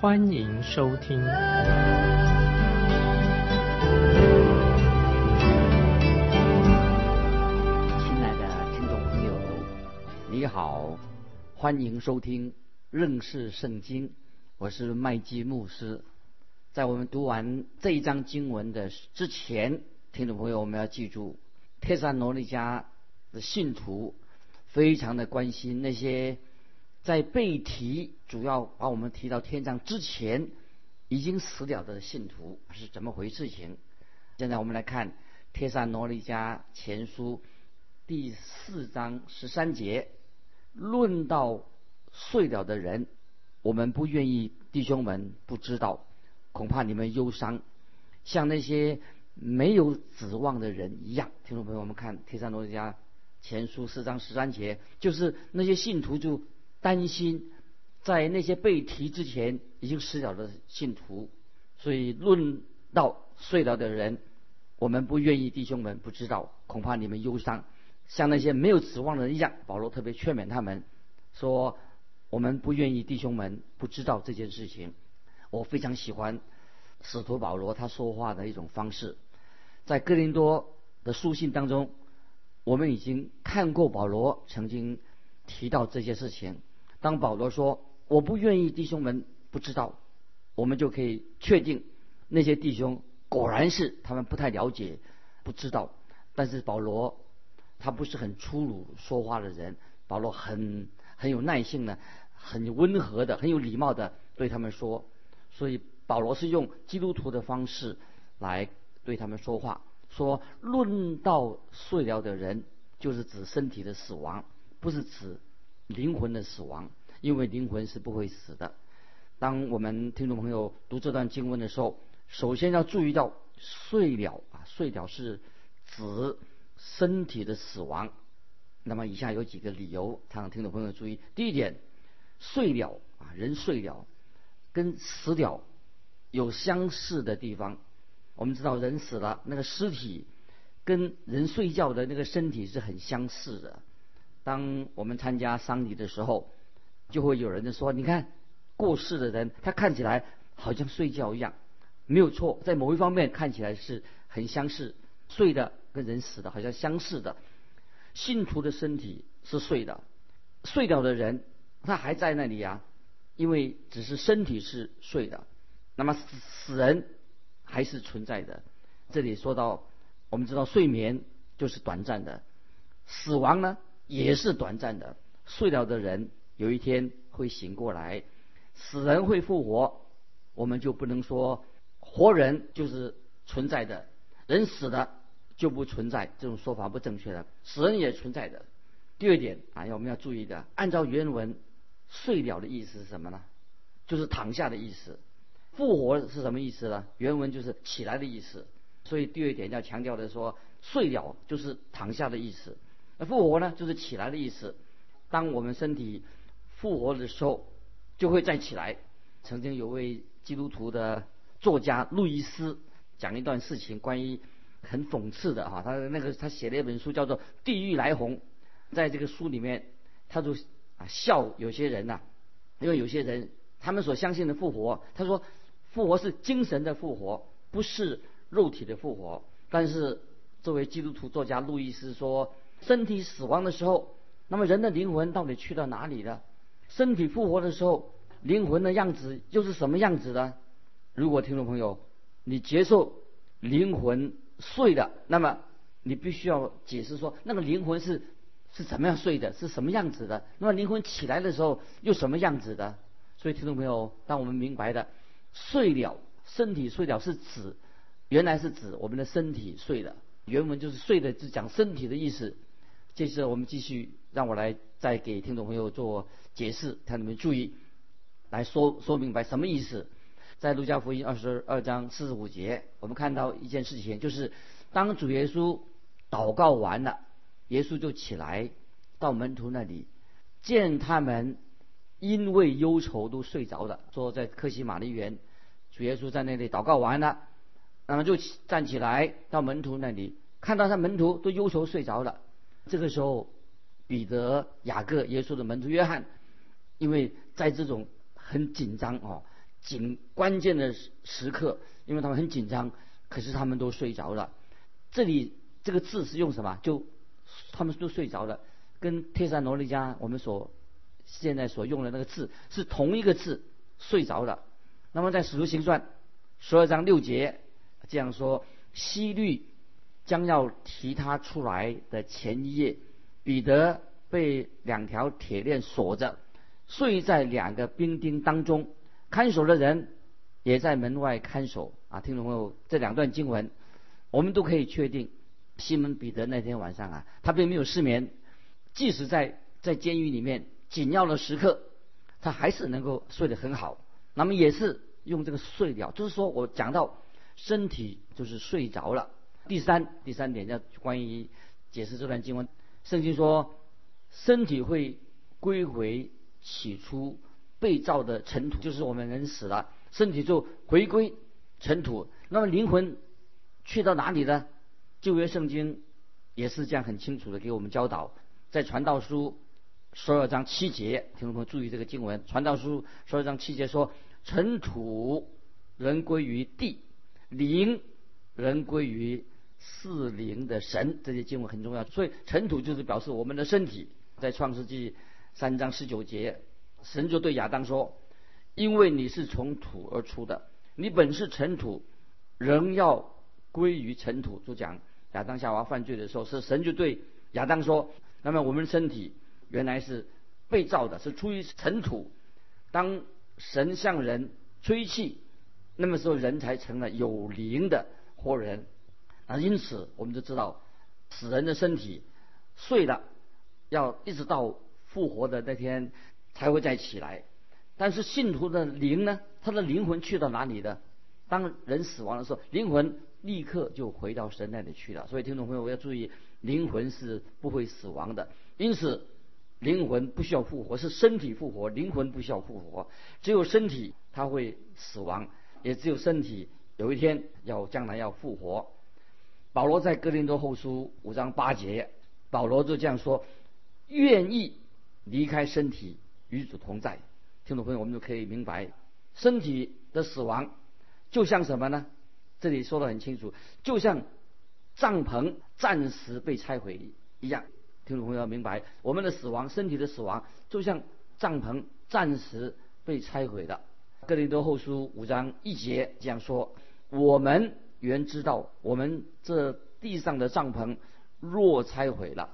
欢迎收听。亲爱的听众朋友，你好，欢迎收听认识圣经。我是麦基牧师。在我们读完这一章经文的之前，听众朋友，我们要记住，帖撒罗尼迦的信徒非常的关心那些在被提主要把我们提到天上之前已经死了的信徒是怎么回事情。现在我们来看帖撒罗利迦前书第四章十三节，论到睡了的人，我们不愿意弟兄们不知道，恐怕你们忧伤，像那些没有指望的人一样。听众朋友，我们看帖撒罗利迦前书四章十三节，就是那些信徒就担心，在那些被提之前已经死了的信徒，所以论到睡了的人，我们不愿意弟兄们不知道，恐怕你们忧伤，像那些没有指望的人一样。保罗特别劝勉他们说，我们不愿意弟兄们不知道这件事情。我非常喜欢使徒保罗他说话的一种方式，在哥林多的书信当中，我们已经看过保罗曾经提到这些事情。当保罗说我不愿意弟兄们不知道，我们就可以确定那些弟兄果然是他们不太了解、不知道。但是保罗他不是很粗鲁说话的人，保罗很很有耐性的、很温和的、很有礼貌的对他们说。所以保罗是用基督徒的方式来对他们说话，说论到睡了的人，就是指身体的死亡，不是指灵魂的死亡，因为灵魂是不会死的。当我们听众朋友读这段经文的时候，首先要注意到睡了啊，睡了是指身体的死亡。那么以下有几个理由，让听众朋友注意。第一点，睡了啊，人睡了。跟死了有相似的地方。我们知道人死了，那个尸体跟人睡觉的那个身体是很相似的。当我们参加丧礼的时候，就会有人说：“你看过世的人，他看起来好像睡觉一样。”没有错，在某一方面看起来是很相似，睡的跟人死的好像相似的。信徒的身体是睡的，睡掉的人他还在那里呀。因为只是身体是睡的，那么死死人还是存在的。这里说到，我们知道睡眠就是短暂的，死亡呢也是短暂的。睡了的人有一天会醒过来，死人会复活，我们就不能说活人就是存在的，人死了就不存在，这种说法不正确的。死人也存在的。第二点啊，要我们要注意的，按照原文。睡了的意思是什么呢？就是躺下的意思。复活是什么意思呢？原文就是起来的意思。所以第二点要强调的说，睡了就是躺下的意思。复活呢，就是起来的意思。当我们身体复活的时候，就会再起来。曾经有位基督徒的作家路易斯讲一段事情，关于很讽刺的哈，他那个他写了一本书叫做《地狱来鸿》，在这个书里面，他就。啊，笑有些人呐，因为有些人他们所相信的复活，他说复活是精神的复活，不是肉体的复活。但是作为基督徒作家路易斯说，身体死亡的时候，那么人的灵魂到底去到哪里了？身体复活的时候，灵魂的样子又是什么样子的？如果听众朋友你接受灵魂睡的，那么你必须要解释说，那个灵魂是。是怎么样睡的？是什么样子的？那么灵魂起来的时候又什么样子的？所以听众朋友，当我们明白的睡了，身体睡了是指原来是指我们的身体睡了，原文就是睡的，是讲身体的意思。这次我们继续，让我来再给听众朋友做解释，看你们注意来说说明白什么意思。在路加福音二十二章四十五节，我们看到一件事情，就是当主耶稣祷告完了，耶稣就起来到门徒那里，见他们因为忧愁都睡着了，说在克西玛丽园，主耶稣在那里祷告完了，那么就站起来到门徒那里，看到他门徒都忧愁睡着了，这个时候。彼得、雅各、耶稣的门徒约翰，因为在这种很紧张哦、紧关键的时时刻，因为他们很紧张，可是他们都睡着了。这里这个字是用什么？就他们都睡着了，跟帖山罗尼迦我们所现在所用的那个字是同一个字，睡着了。那么在使徒行传十二章六节这样说：西律将要提他出来的前一夜。彼得被两条铁链锁着，睡在两个兵丁当中，看守的人也在门外看守。啊，听众朋友，这两段经文，我们都可以确定，西门彼得那天晚上啊，他并没有失眠，即使在在监狱里面紧要的时刻，他还是能够睡得很好。那么也是用这个睡了，就是说我讲到身体就是睡着了。第三第三点要关于解释这段经文。圣经说，身体会归回起初被造的尘土，就是我们人死了，身体就回归尘土。那么灵魂去到哪里呢？旧约圣经也是这样很清楚的给我们教导，在传道书十二章七节，听众朋友注意这个经文，传道书十二章七节说：尘土人归于地，灵人归于。四灵的神，这些经文很重要。所以尘土就是表示我们的身体。在创世纪三章十九节，神就对亚当说：“因为你是从土而出的，你本是尘土，仍要归于尘土。”就讲亚当夏娃犯罪的时候，是神就对亚当说：“那么我们身体原来是被造的，是出于尘土。当神向人吹气，那么时候人才成了有灵的活人。”啊，因此我们就知道，死人的身体睡了，要一直到复活的那天才会再起来。但是信徒的灵呢，他的灵魂去到哪里呢？当人死亡的时候，灵魂立刻就回到神那里去了。所以听众朋友，我要注意，灵魂是不会死亡的。因此，灵魂不需要复活，是身体复活，灵魂不需要复活。只有身体它会死亡，也只有身体有一天要将来要复活。保罗在哥林多后书五章八节，保罗就这样说：“愿意离开身体与主同在。”听众朋友，我们就可以明白，身体的死亡就像什么呢？这里说的很清楚，就像帐篷暂时被拆毁一样。听众朋友要明白，我们的死亡，身体的死亡，就像帐篷暂时被拆毁的。哥林多后书五章一节这样说：“我们。”原知道，我们这地上的帐篷若拆毁了，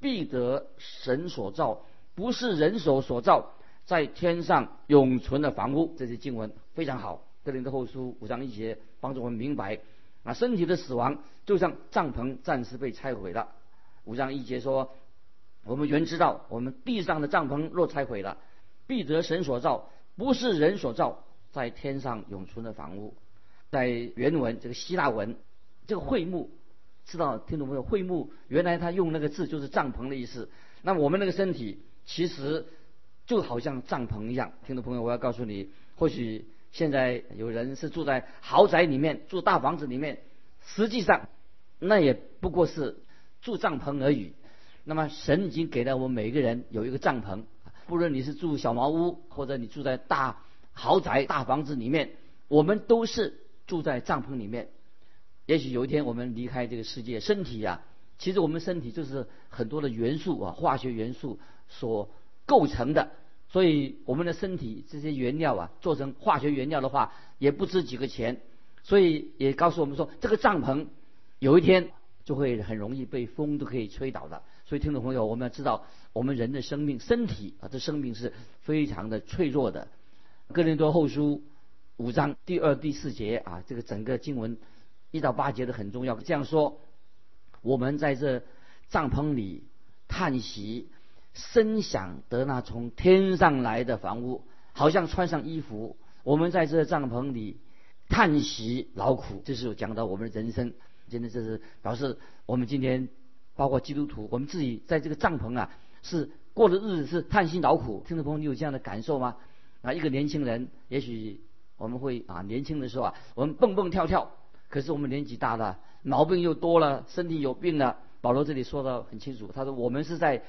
必得神所造，不是人手所造，在天上永存的房屋。这些经文非常好。哥林的后书五章一节帮助我们明白，啊，身体的死亡就像帐篷暂时被拆毁了。五章一节说，我们原知道，我们地上的帐篷若拆毁了，必得神所造，不是人所造，在天上永存的房屋。在原文这个希腊文，这个会幕，知道听懂没有？会幕原来他用那个字就是帐篷的意思。那我们那个身体其实就好像帐篷一样。听众朋友，我要告诉你，或许现在有人是住在豪宅里面，住大房子里面，实际上那也不过是住帐篷而已。那么神已经给了我们每一个人有一个帐篷，不论你是住小茅屋，或者你住在大豪宅、大房子里面，我们都是。住在帐篷里面，也许有一天我们离开这个世界，身体呀，其实我们身体就是很多的元素啊，化学元素所构成的。所以我们的身体这些原料啊，做成化学原料的话，也不值几个钱。所以也告诉我们说，这个帐篷有一天就会很容易被风都可以吹倒的。所以听众朋友，我们要知道，我们人的生命、身体啊，这生命是非常的脆弱的。哥林多后书。五章第二、第四节啊，这个整个经文一到八节都很重要。这样说，我们在这帐篷里叹息，深想得那从天上来的房屋，好像穿上衣服，我们在这帐篷里叹息劳苦，这是有讲到我们的人生。真的，这是表示我们今天包括基督徒，我们自己在这个帐篷啊，是过的日子是叹息劳苦。听众朋友，你有这样的感受吗？啊，一个年轻人，也许我们会啊，年轻的时候啊，我们蹦蹦跳跳，可是我们年纪大了，毛病又多了，身体有病了。保罗这里说的很清楚，他说我们是在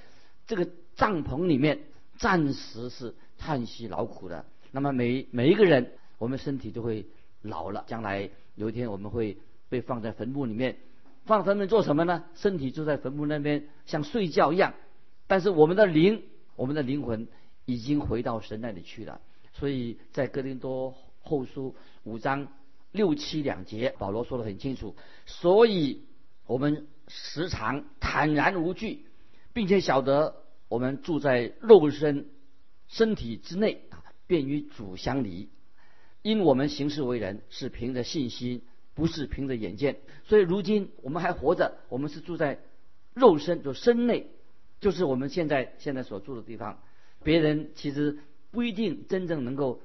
这个帐篷里面暂时是叹息劳苦的。那么每每一个人，我们身体都会老了，将来有一天我们会被放在坟墓里面，放坟墓做什么呢？身体就在坟墓那边像睡觉一样，但是我们的灵，我们的灵魂已经回到神那里去了。所以在哥林多后书五章六七两节，保罗说的很清楚，所以我们时常坦然无惧，并且晓得我们住在肉身身体之内啊。便与主相离，因我们行事为人是凭着信心，不是凭着眼见。所以如今我们还活着，我们是住在肉身，就身内，就是我们现在现在所住的地方。别人其实不一定真正能够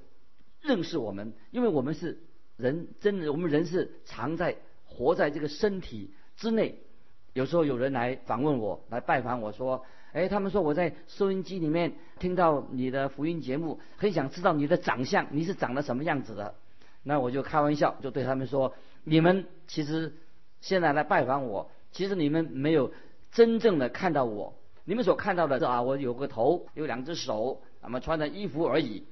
认识我们，因为我们是人，真的我们人是藏在活在这个身体之内。有时候有人来访问我，来拜访我说。哎，他们说我在收音机里面听到你的福音节目，很想知道你的长相，你是长得什么样子的？那我就开玩笑，就对他们说：你们其实现在来拜访我，其实你们没有真正的看到我，你们所看到的是啊，我有个头，有两只手，那么穿的衣服而已。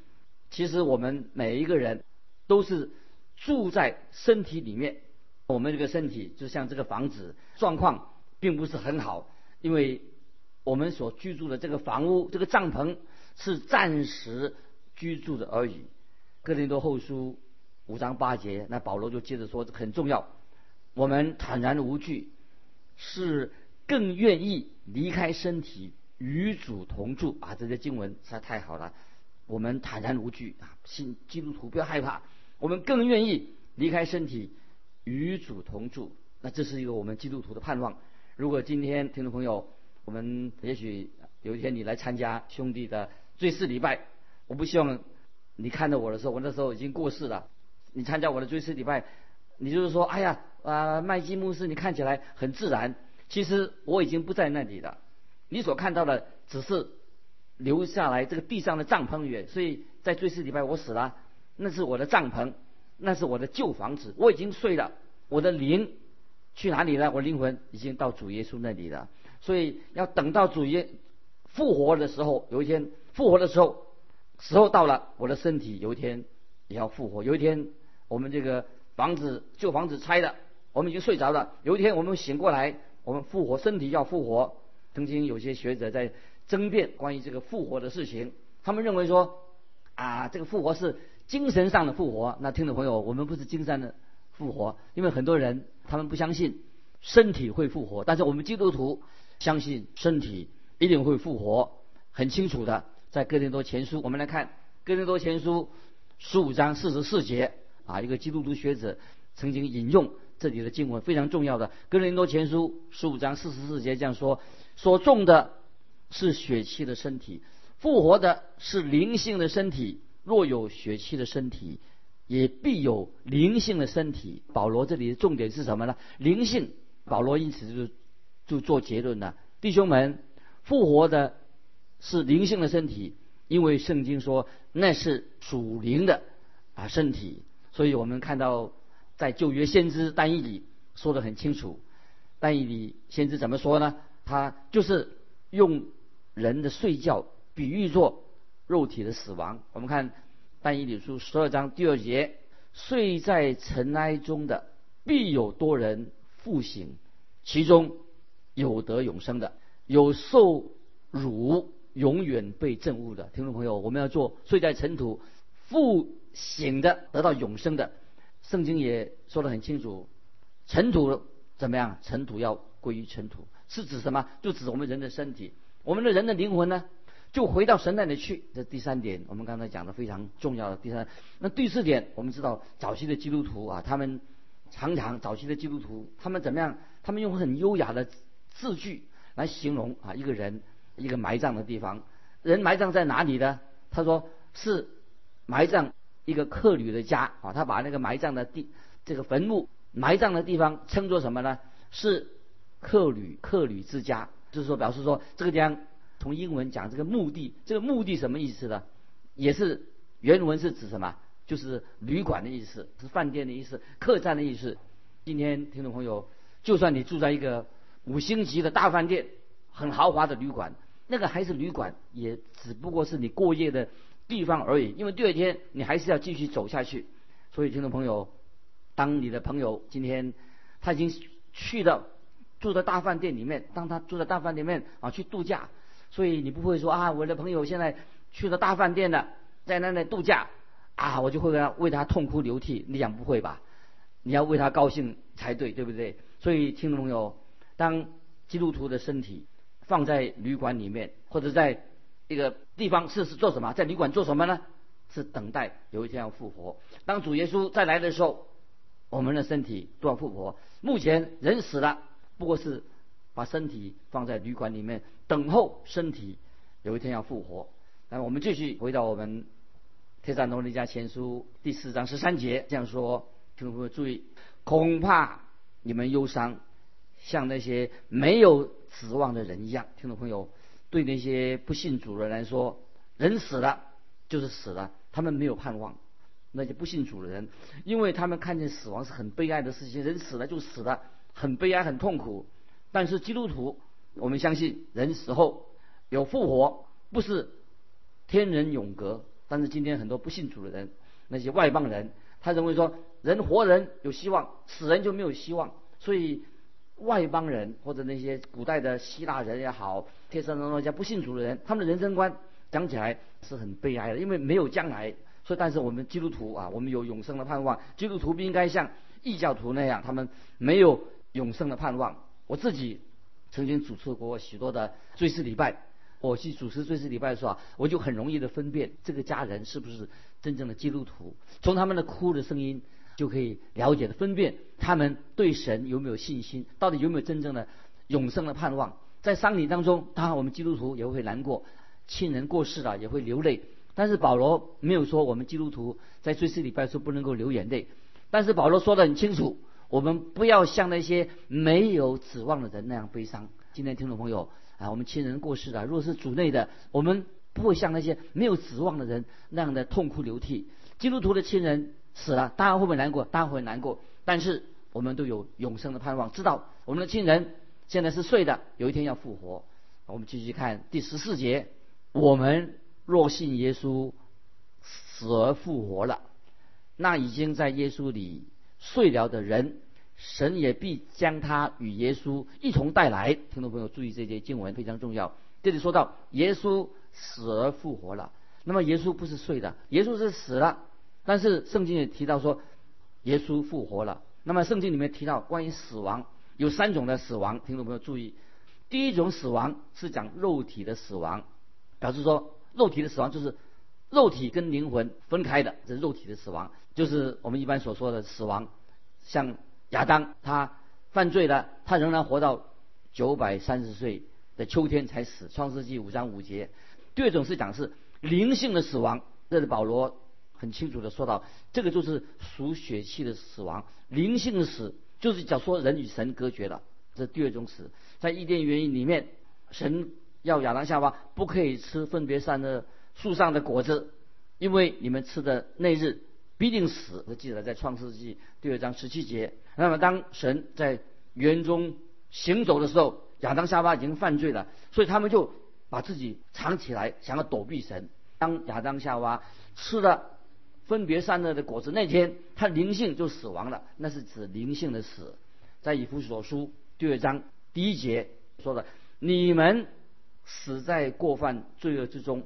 其实我们每一个人都是住在身体里面，我们这个身体就像这个房子，状况并不是很好，因为。我们所居住的这个房屋，这个帐篷是暂时居住的而已。哥林多后书五章八节，那保罗就接着说很重要。我们坦然无惧，是更愿意离开身体与主同住啊！这些经文实在太好了。我们坦然无惧啊，信基督徒不要害怕。我们更愿意离开身体与主同住。那这是一个我们基督徒的盼望。如果今天听众朋友，我们也许有一天你来参加兄弟的追思礼拜，我不希望你看到我的时候，我那时候已经过世了。你参加我的追思礼拜，你就是说，哎呀，啊，麦基牧师，你看起来很自然。其实我已经不在那里了。你所看到的只是留下来这个地上的帐篷里。所以在追思礼拜我死了，那是我的帐篷，那是我的旧房子，我已经睡了。我的灵去哪里了？我灵魂已经到主耶稣那里了。所以要等到主耶复活的时候，有一天复活的时候，时候到了，我的身体有一天也要复活。有一天我们这个房子旧房子拆了，我们已经睡着了。有一天我们醒过来，我们复活，身体要复活。曾经有些学者在争辩关于这个复活的事情，他们认为说啊，这个复活是精神上的复活。那听众朋友，我们不是精神的复活，因为很多人他们不相信身体会复活，但是我们基督徒。相信身体一定会复活，很清楚的。在哥林多前书，我们来看哥林多前书十五章四十四节啊，一个基督徒学者曾经引用这里的经文，非常重要的。哥林多前书十五章四十四节这样说：所种的是血气的身体，复活的是灵性的身体。若有血气的身体，也必有灵性的身体。保罗这里的重点是什么呢？灵性。保罗因此就。就做结论了，弟兄们，复活的是灵性的身体，因为圣经说那是属灵的啊身体，所以我们看到在旧约先知但以理说的很清楚，但以理先知怎么说呢？他就是用人的睡觉比喻作肉体的死亡。我们看但以理书十二章第二节，睡在尘埃中的必有多人复醒，其中。有得永生的，有受辱永远被憎恶的听众朋友，我们要做睡在尘土复醒的，得到永生的。圣经也说得很清楚，尘土怎么样？尘土要归于尘土，是指什么？就指我们人的身体，我们的人的灵魂呢，就回到神那里去。这第三点，我们刚才讲的非常重要的。第三，那第四点，我们知道早期的基督徒啊，他们常常早期的基督徒，他们怎么样？他们用很优雅的。字句来形容啊，一个人一个埋葬的地方，人埋葬在哪里呢？他说是埋葬一个客旅的家啊，他把那个埋葬的地这个坟墓埋葬的地方称作什么呢？是客旅客旅之家，就是说表示说这个地方从英文讲这个墓地，这个墓地什么意思呢？也是原文是指什么？就是旅馆的意思，是饭店的意思，客栈的意思。今天听众朋友，就算你住在一个五星级的大饭店，很豪华的旅馆，那个还是旅馆，也只不过是你过夜的地方而已。因为第二天你还是要继续走下去。所以听众朋友，当你的朋友今天他已经去到住在大饭店里面，当他住在大饭店里面啊去度假，所以你不会说啊，我的朋友现在去了大饭店了，在那里度假。啊，我就会为他为他痛哭流涕。你想不会吧？你要为他高兴才对，对不对？所以听众朋友，当基督徒的身体放在旅馆里面，或者在一个地方是是做什么？在旅馆做什么呢？是等待有一天要复活。当主耶稣再来的时候，我们的身体都要复活。目前人死了，不过是把身体放在旅馆里面，等候身体有一天要复活。那我们继续回到我们。《铁山罗尼家前书》第四章十三节这样说，听众朋友注意，恐怕你们忧伤，像那些没有指望的人一样。听众朋友，对那些不信主的人来说，人死了就是死了，他们没有盼望。那些不信主的人，因为他们看见死亡是很悲哀的事情，人死了就死了，很悲哀很痛苦。但是基督徒，我们相信人死后有复活，不是天人永隔。但是今天很多不信主的人，那些外邦人，他认为说人活人有希望，死人就没有希望。所以外邦人或者那些古代的希腊人也好，天山人那些不信主的人，他们的人生观讲起来是很悲哀的，因为没有将来。所以，但是我们基督徒啊，我们有永生的盼望。基督徒不应该像异教徒那样，他们没有永生的盼望。我自己曾经主持过许多的追思礼拜。我去主持追思礼拜的时候，我就很容易的分辨这个家人是不是真正的基督徒，从他们的哭的声音就可以了解的分辨他们对神有没有信心，到底有没有真正的永生的盼望。在丧礼当中，当然我们基督徒也会难过，亲人过世了也会流泪。但是保罗没有说我们基督徒在追思礼拜时候不能够流眼泪，但是保罗说的很清楚，我们不要像那些没有指望的人那样悲伤。今天听众朋友。啊，我们亲人过世了，如果是主内的，我们不会像那些没有指望的人那样的痛哭流涕。基督徒的亲人死了，当然会不会难过？当然会难过。但是我们都有永生的盼望，知道我们的亲人现在是睡的，有一天要复活。我们继续看第十四节：我们若信耶稣死而复活了，那已经在耶稣里睡了的人。神也必将他与耶稣一同带来。听众朋友注意，这些经文非常重要。这里说到耶稣死而复活了，那么耶稣不是睡的，耶稣是死了。但是圣经也提到说，耶稣复活了。那么圣经里面提到关于死亡有三种的死亡，听众朋友注意，第一种死亡是讲肉体的死亡，表示说肉体的死亡就是肉体跟灵魂分开的，这是肉体的死亡，就是我们一般所说的死亡，像。亚当他犯罪了，他仍然活到九百三十岁的秋天才死。创世纪五章五节。第二种是讲是灵性的死亡，这是保罗很清楚的说到，这个就是属血气的死亡。灵性的死就是讲说人与神隔绝了，这是第二种死。在伊甸园里面，神要亚当夏娃不可以吃分别善恶树上的果子，因为你们吃的那日。必定死。我记得在创世纪第二章十七节。那么当神在园中行走的时候，亚当夏娃已经犯罪了，所以他们就把自己藏起来，想要躲避神。当亚当夏娃吃了分别善恶的果子那天，他灵性就死亡了。那是指灵性的死。在以弗所书第二章第一节说的：“你们死在过犯罪恶之中，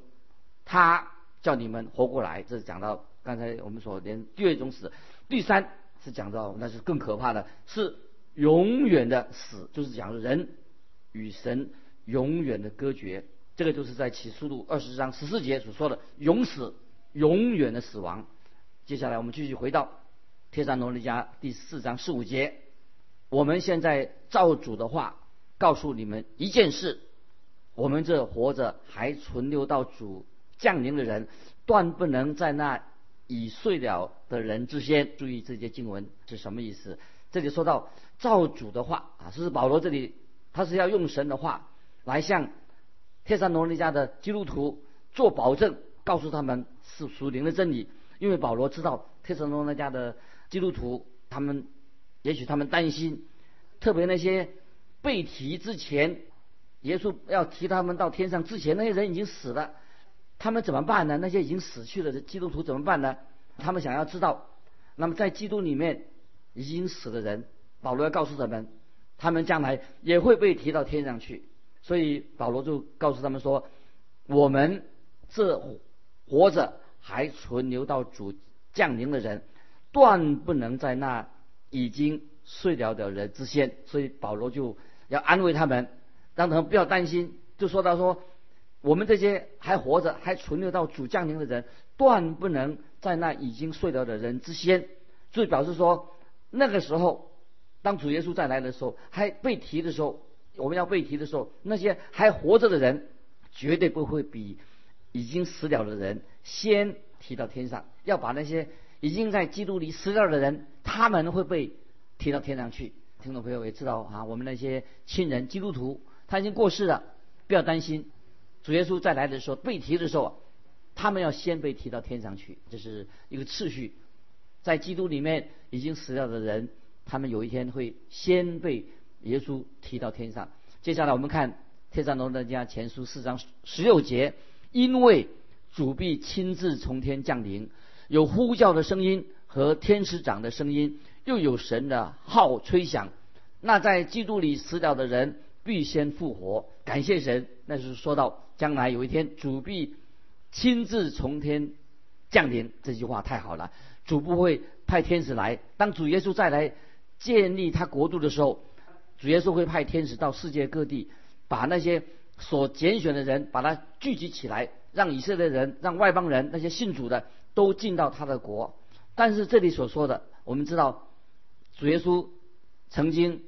他叫你们活过来。”这是讲到。刚才我们所连第二种死，第三是讲到那是更可怕的，是永远的死，就是讲人与神永远的隔绝。这个就是在启示录二十章十四节所说的永死、永远的死亡。接下来我们继续回到天山罗尼迦第四章十五节，我们现在照主的话告诉你们一件事：我们这活着还存留到主降临的人，断不能在那。已睡了的人之先。注意这些经文是什么意思？这里说到造主的话啊，是保罗这里他是要用神的话来向天山罗尼家的基督徒做保证，告诉他们是属灵的真理。因为保罗知道天山罗尼家的基督徒，他们也许他们担心，特别那些被提之前，耶稣要提他们到天上之前，那些人已经死了。他们怎么办呢？那些已经死去了的基督徒怎么办呢？他们想要知道，那么在基督里面已经死的人，保罗要告诉他们，他们将来也会被提到天上去。所以保罗就告诉他们说：“我们这活着还存留到主降临的人，断不能在那已经睡了的人之先。”所以保罗就要安慰他们，让他们不要担心，就说到说。我们这些还活着、还存留到主降临的人，断不能在那已经睡了的人之先。就表示说，那个时候，当主耶稣再来的时候，还被提的时候，我们要被提的时候，那些还活着的人，绝对不会比已经死了的人先提到天上。要把那些已经在基督里死掉的人，他们会被提到天上去。听众朋友也知道啊，我们那些亲人基督徒，他已经过世了，不要担心。主耶稣再来的时候，被提的时候，他们要先被提到天上去，这是一个次序。在基督里面已经死掉的人，他们有一天会先被耶稣提到天上。接下来我们看《天上龙的家前书》四章十六节，因为主必亲自从天降临，有呼叫的声音和天使长的声音，又有神的号吹响，那在基督里死掉的人必先复活。感谢神，那是说到。将来有一天，主必亲自从天降临。这句话太好了，主不会派天使来。当主耶稣再来建立他国度的时候，主耶稣会派天使到世界各地，把那些所拣选的人，把他聚集起来，让以色列人、让外邦人、那些信主的都进到他的国。但是这里所说的，我们知道，主耶稣曾经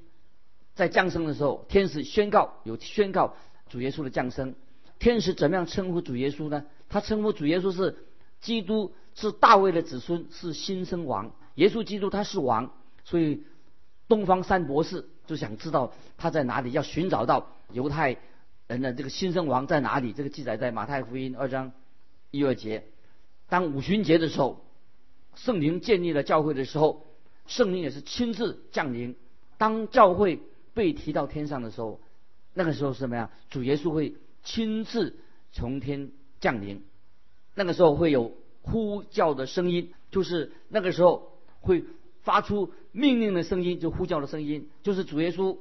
在降生的时候，天使宣告有宣告主耶稣的降生。天使怎么样称呼主耶稣呢？他称呼主耶稣是基督，是大卫的子孙，是新生王。耶稣基督他是王，所以东方三博士就想知道他在哪里，要寻找到犹太人的这个新生王在哪里。这个记载在马太福音二章一二节。当五旬节的时候，圣灵建立了教会的时候，圣灵也是亲自降临。当教会被提到天上的时候，那个时候是什么呀？主耶稣会。亲自从天降临，那个时候会有呼叫的声音，就是那个时候会发出命令的声音，就呼叫的声音，就是主耶稣，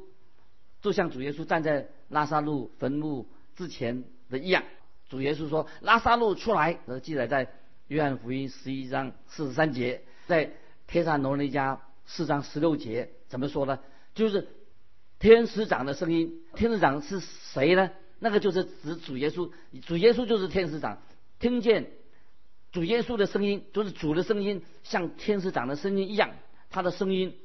就像主耶稣站在拉萨路坟墓之前的一样。主耶稣说：“拉萨路出来。”呃，记载在约翰福音十一章四十三节，在天上罗尼迦四章十六节，怎么说呢？就是天使长的声音。天使长是谁呢？那个就是指主耶稣，主耶稣就是天使长，听见主耶稣的声音，就是主的声音，像天使长的声音一样，他的声音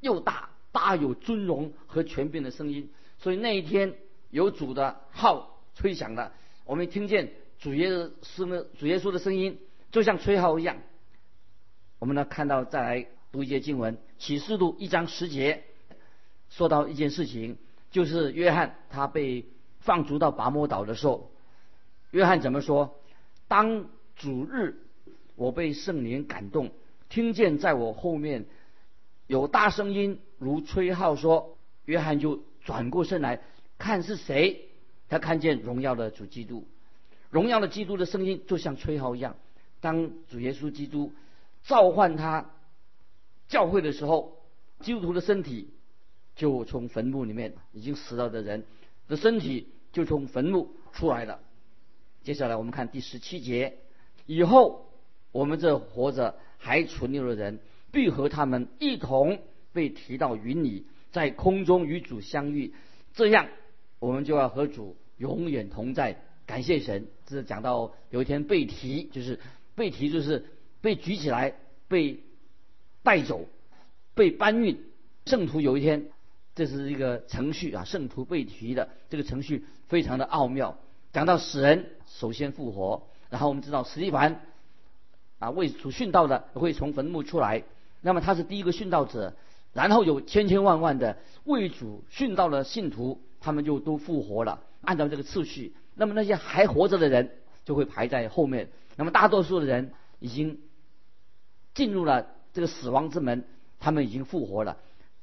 又大，大有尊荣和权柄的声音。所以那一天有主的号吹响了，我们听见主耶稣的主耶稣的声音，就像吹号一样。我们呢看到再来读一节经文，启示录一章十节，说到一件事情，就是约翰他被。放逐到拔摩岛的时候，约翰怎么说？当主日，我被圣灵感动，听见在我后面有大声音如吹号说，约翰就转过身来看是谁。他看见荣耀的主基督，荣耀的基督的声音就像吹号一样。当主耶稣基督召唤他教会的时候，基督徒的身体就从坟墓里面已经死了的人的身体。就从坟墓出来了。接下来我们看第十七节，以后我们这活着还存留的人，必和他们一同被提到云里，在空中与主相遇。这样，我们就要和主永远同在。感谢神！这是讲到有一天被提，就是被提，就是被举起来，被带走，被搬运。圣徒有一天。这是一个程序啊，圣徒被提的这个程序非常的奥妙。讲到死人首先复活，然后我们知道史蒂凡啊为主殉道的会从坟墓出来，那么他是第一个殉道者，然后有千千万万的为主殉道的信徒，他们就都复活了，按照这个次序。那么那些还活着的人就会排在后面，那么大多数的人已经进入了这个死亡之门，他们已经复活了。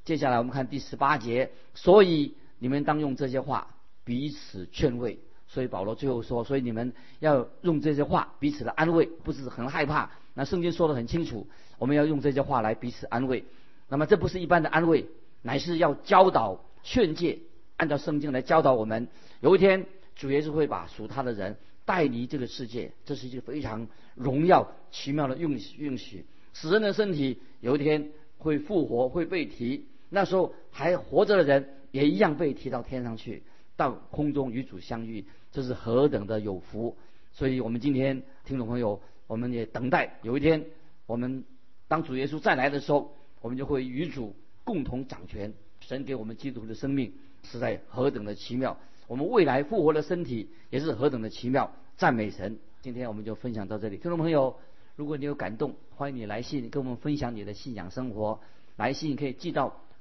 接下来我们看第十八节，所以你们当用这些话彼此劝慰。所以保罗最后说，所以你们要用这些话彼此的安慰，不是很害怕。那圣经说的很清楚，我们要用这些话来彼此安慰。那么这不是一般的安慰，乃是要教导劝诫，按照圣经来教导我们。有一天主耶稣会把属他的人带离这个世界，这是一个非常荣耀奇妙的运运许。死人的身体有一天会复活，会被提。那时候还活着的人也一样被提到天上去，到空中与主相遇。这是何等的有福！所以我们今天听众朋友，我们也等待有一天，我们当主耶稣再来的时候，我们就会与主共同掌权。神给我们基督的生命实在何等的奇妙！我们未来复活的身体也是何等的奇妙！赞美神！今天我们就分享到这里。听众朋友，如果你有感动，欢迎你来信跟我们分享你的信仰生活。来信可以寄到